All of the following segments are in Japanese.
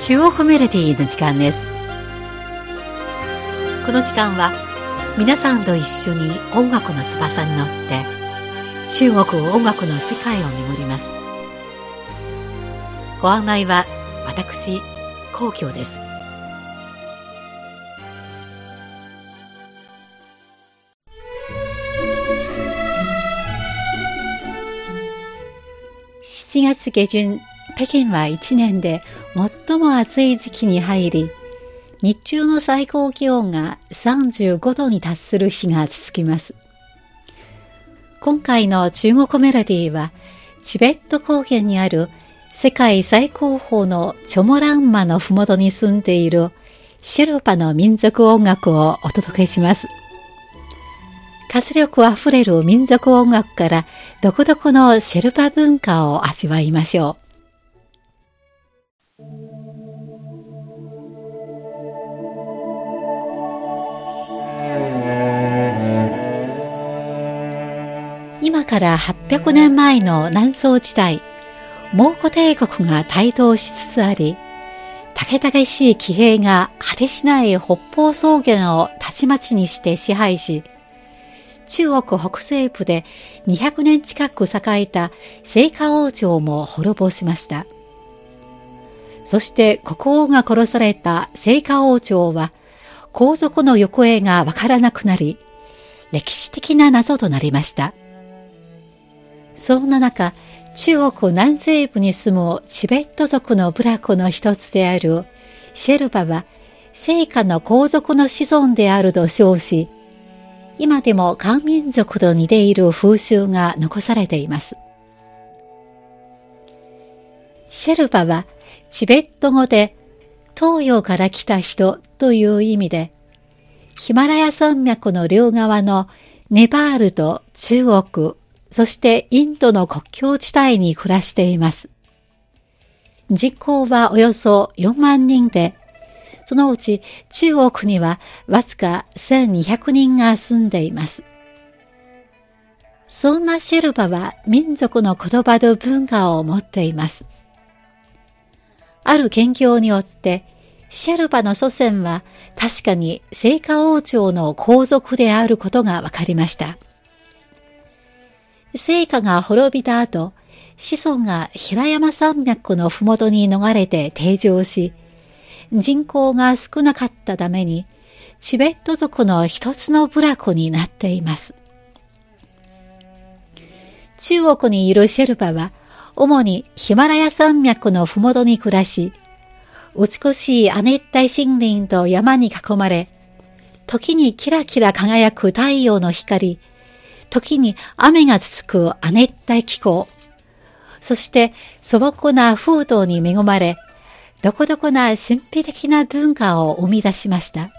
中国メロディの時間です。この時間は皆さんと一緒に音楽の翼に乗って中国音楽の世界を巡ります。ご案内は私皇居です。7月下旬北京は1年で最も暑い時期に入り、日中の最高気温が35度に達する日が続きます。今回の中国メロディーは、チベット高原にある世界最高峰のチョモランマの麓に住んでいるシェルパの民族音楽をお届けします。活力あふれる民族音楽から独特のシェルパ文化を味わいましょう。今から800年前の南宋時代、蒙古帝国が台頭しつつあり、竹々しい騎兵が果てしない北方草原をたちまちにして支配し、中国北西部で200年近く栄えた聖火王朝も滅ぼしました。そして国王が殺された聖火王朝は皇族の行方がわからなくなり、歴史的な謎となりました。そんな中、中国南西部に住むチベット族の部落の一つであるシェルバは、聖火の皇族の子孫であると称し、今でも漢民族と似ている風習が残されています。シェルバはチベット語で東洋から来た人という意味で、ヒマラヤ山脈の両側のネパールと中国、そしてインドの国境地帯に暮らしています。人口はおよそ4万人で、そのうち中国にはわずか1200人が住んでいます。そんなシェルバは民族の言葉と文化を持っています。ある研究によって、シェルバの祖先は確かに聖火王朝の皇族であることが分かりました。聖火が滅びた後、子孫が平山山脈のふもとに逃れて定常し、人口が少なかったために、チベット族の一つの部落になっています。中国にいるシェルパは、主にヒマラヤ山脈のふもとに暮らし、美しい亜熱帯森林と山に囲まれ、時にキラキラ輝く太陽の光、時に雨が続く亜熱帯気候、そして素朴な風土に恵まれ、どこどこな神秘的な文化を生み出しました。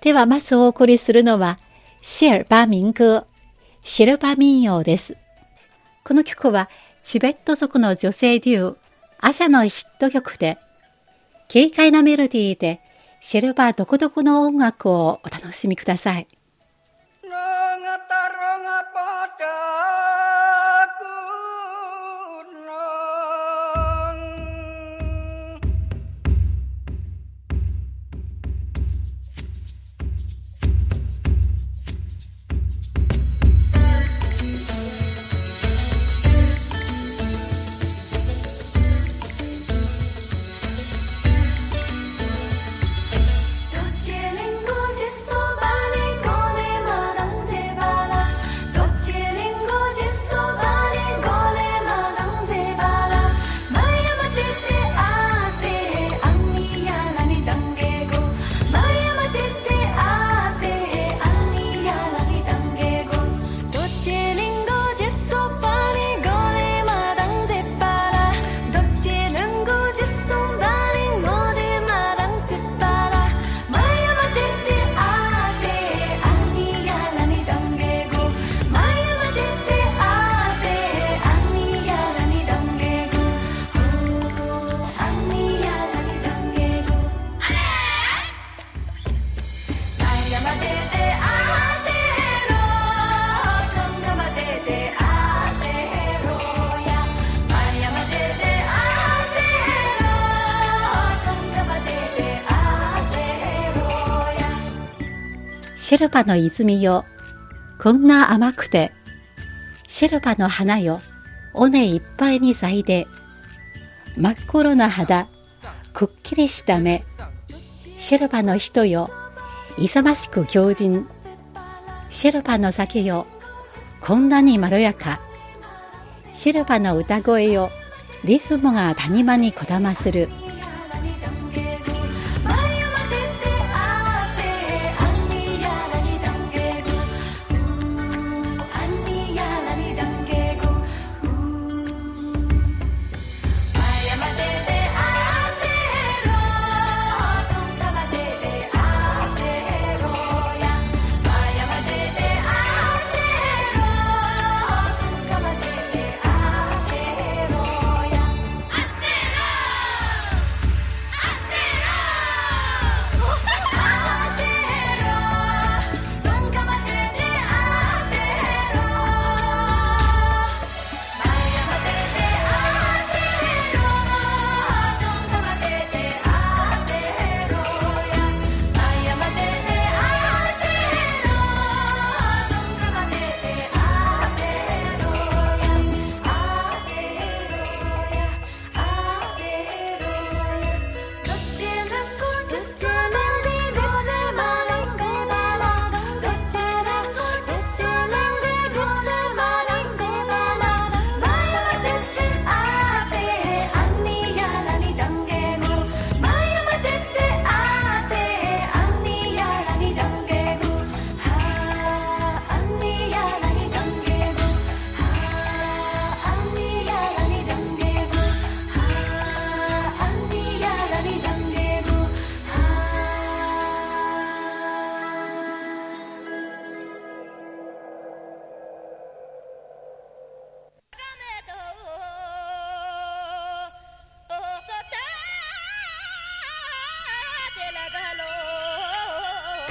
ではまずお送りするのは、シェルバ民歌、シェルバ民謡です。この曲は、チベット族の女性デュー、朝のヒット曲で、軽快なメロディーで、シェルバ独特の音楽をお楽しみください。シェルパの泉よ、こんな甘くて、シェルパの花よ、尾根いっぱいに咲いて、真っ黒な肌、くっきりした目、シェルパの人よ、勇ましく強靭、シェルパの酒よ、こんなにまろやか、シェルパの歌声よ、リズムが谷間にこだまする。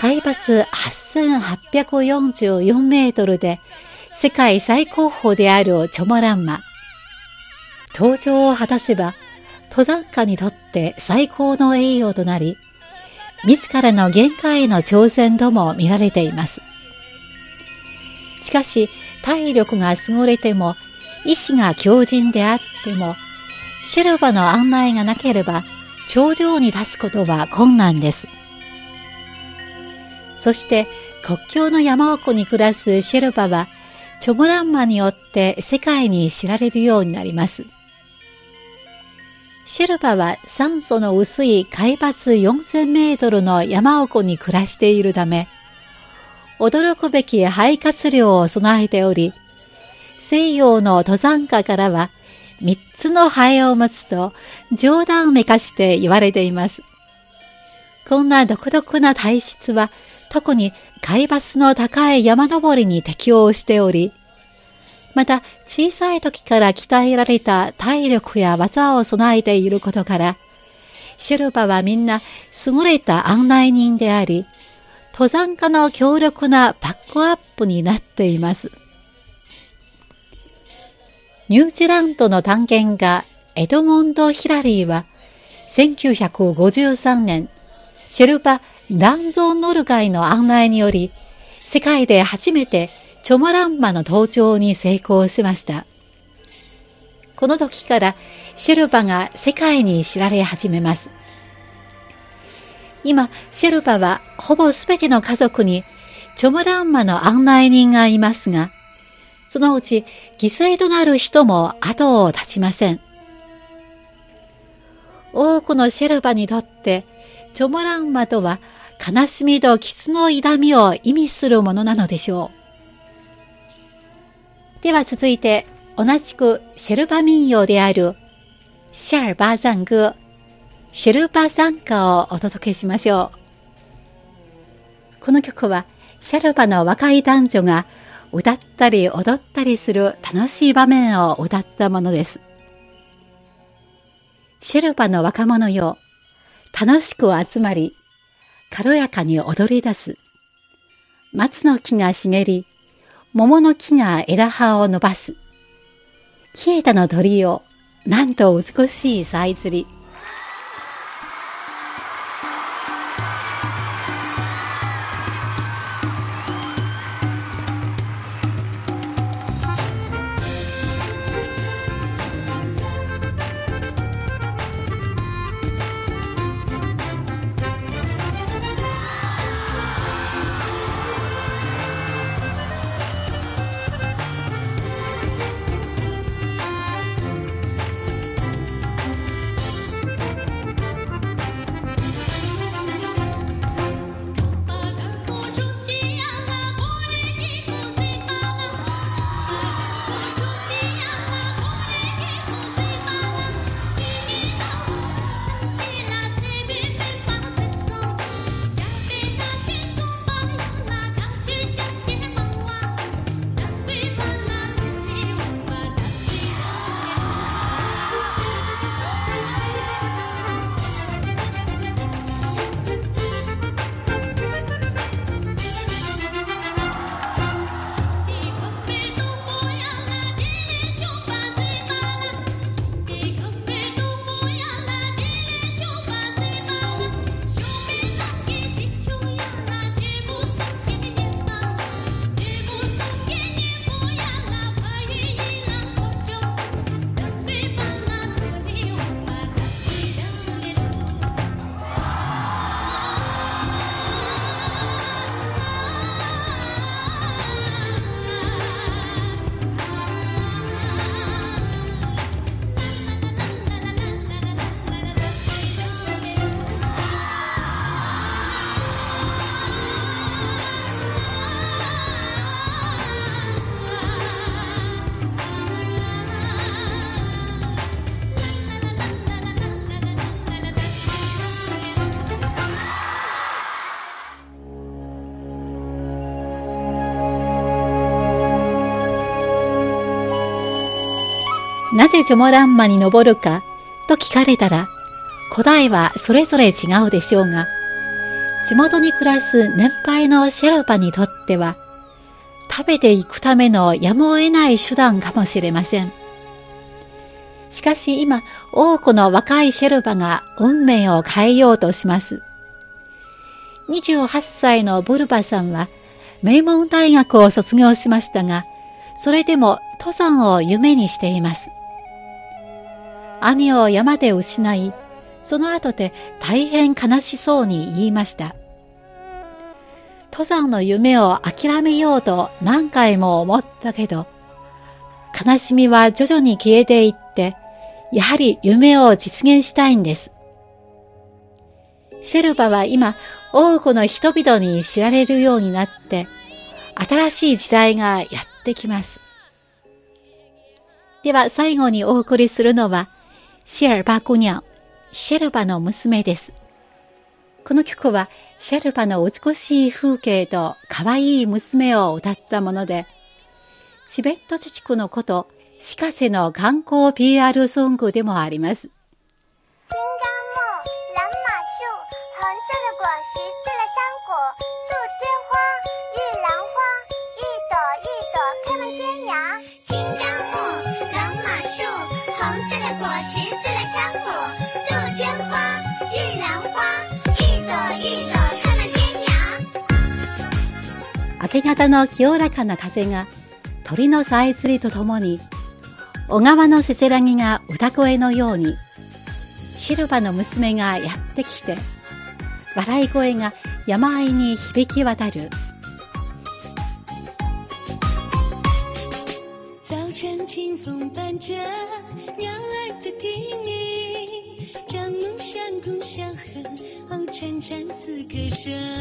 海抜8844メートルで世界最高峰であるチョモランマ。登場を果たせば登山家にとって最高の栄誉となり、自らの限界への挑戦とも見られています。しかし、体力が優れても、意志が強靭であっても、シェルバの案内がなければ、頂上に立つことは困難です。そして国境の山奥に暮らすシェルパは、チョモランマによって世界に知られるようになります。シェルパは酸素の薄い海抜4000メートルの山奥に暮らしているため、驚くべき肺活量を備えており、西洋の登山家からは3つの肺を持つと冗談めかして言われています。こんな独特な体質は特に海抜の高い山登りに適応しており、また小さい時から鍛えられた体力や技を備えていることから、シェルパはみんな優れた案内人であり、登山家の強力なバックアップになっています。ニュージーランドの探検家エドモンド・ヒラリーは1953年、シェルパランゾーノルガイの案内により、世界で初めてチョモランマの登頂に成功しました。この時からシェルパが世界に知られ始めます。今、シェルパはほぼすべての家族にチョモランマの案内人がいますが、そのうち犠牲となる人も後を絶ちません。多くのシェルパにとって、チョモランマとは悲しみと傷の痛みを意味するものなのでしょう。では続いて、同じくシェルパ民謡であるシャルバザング、シェルパ参加をお届けしましょう。この曲はシャルパの若い男女が歌ったり踊ったりする楽しい場面を歌ったものです。シェルパの若者よ、楽しく集まり、軽やかに踊り出す。松の木が茂り、桃の木が枝葉を伸ばす。消えたの鳥を、なんと美しいさえずり。なぜジョモランマに登るかと聞かれたら、答えはそれぞれ違うでしょうが、地元に暮らす年配のシェルパにとっては、食べていくためのやむを得ない手段かもしれません。しかし今、多くの若いシェルパが運命を変えようとします。28歳のブルバさんは名門大学を卒業しましたが、それでも登山を夢にしています。兄を山で失い、その後で大変悲しそうに言いました。登山の夢を諦めようと何回も思ったけど、悲しみは徐々に消えていって、やはり夢を実現したいんです。シェルバは今、多くの人々に知られるようになって、新しい時代がやってきます。では最後にお送りするのは、シェルバ姑娘、シェルバの娘です。この曲は、シェルバの美しい風景と可愛い娘を歌ったもので、チベット自治区のこと、シカセの観光 PR ソングでもあります。け方の清らかな風が鳥のさえずりとともに小川のせせらぎが歌声のようにシルバの娘がやってきて笑い声が山あいに響き渡る早晨清风伴着鸟儿的啼鸣，张木山共相和，哦，潺潺似歌声。